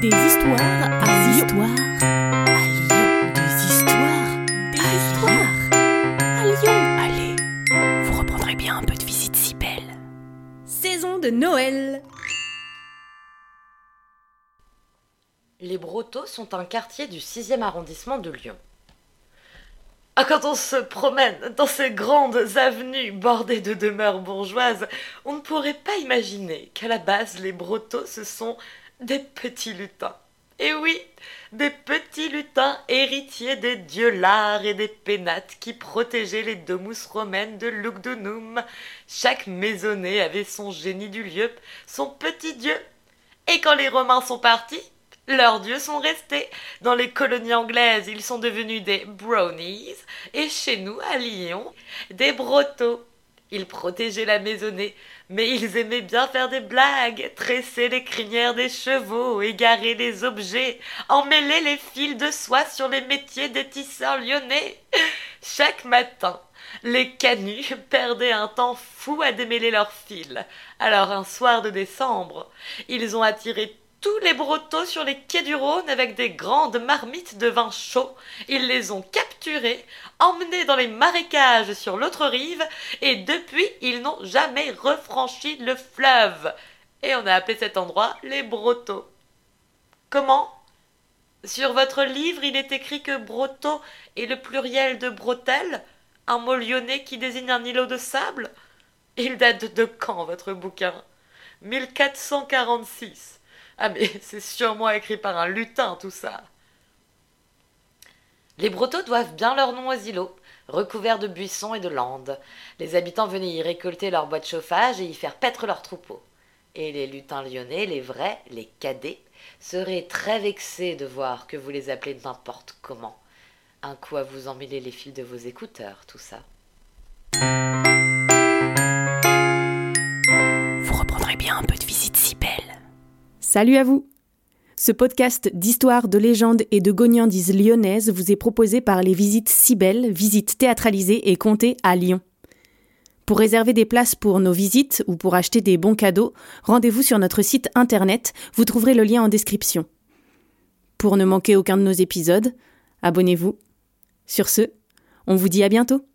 Des histoires à Des Lyon. histoires à Lyon. Des histoires Des à histoires à Lyon. Allez, vous reprendrez bien un peu de visite si belle. Saison de Noël. Les Brotteaux sont un quartier du 6e arrondissement de Lyon. Ah, quand on se promène dans ces grandes avenues bordées de demeures bourgeoises, on ne pourrait pas imaginer qu'à la base les Brotteaux ce sont des petits lutins. Et oui, des petits lutins héritiers des dieux Lars et des pénates qui protégeaient les domus romaines de Lugdunum. Chaque maisonnée avait son génie du lieu, son petit dieu. Et quand les Romains sont partis, leurs dieux sont restés. Dans les colonies anglaises, ils sont devenus des brownies, et chez nous, à Lyon, des brotteaux. Ils protégeaient la maisonnée, mais ils aimaient bien faire des blagues, tresser les crinières des chevaux, égarer les objets, emmêler les fils de soie sur les métiers des tisseurs lyonnais. Chaque matin, les canuts perdaient un temps fou à démêler leurs fils. Alors un soir de décembre, ils ont attiré tous les brotteaux sur les quais du Rhône avec des grandes marmites de vin chaud. Ils les ont capturés, emmenés dans les marécages sur l'autre rive, et depuis ils n'ont jamais refranchi le fleuve. Et on a appelé cet endroit les Brotteaux. Comment? Sur votre livre, il est écrit que Brotteau est le pluriel de bretelle, un mot lyonnais qui désigne un îlot de sable. Il date de quand, votre bouquin? 1446. Ah mais c'est sûrement écrit par un lutin tout ça. Les Brotteaux doivent bien leur nom aux îlots, recouverts de buissons et de landes. Les habitants venaient y récolter leur bois de chauffage et y faire paître leurs troupeaux. Et les lutins lyonnais, les vrais, les cadets, seraient très vexés de voir que vous les appelez n'importe comment. Un coup à vous emmêler les fils de vos écouteurs, tout ça. Salut à vous. Ce podcast d'histoire, de légendes et de gognandises lyonnaises vous est proposé par les visites si belles, visites théâtralisées et comptées à Lyon. Pour réserver des places pour nos visites ou pour acheter des bons cadeaux, rendez-vous sur notre site internet, vous trouverez le lien en description. Pour ne manquer aucun de nos épisodes, abonnez-vous. Sur ce, on vous dit à bientôt.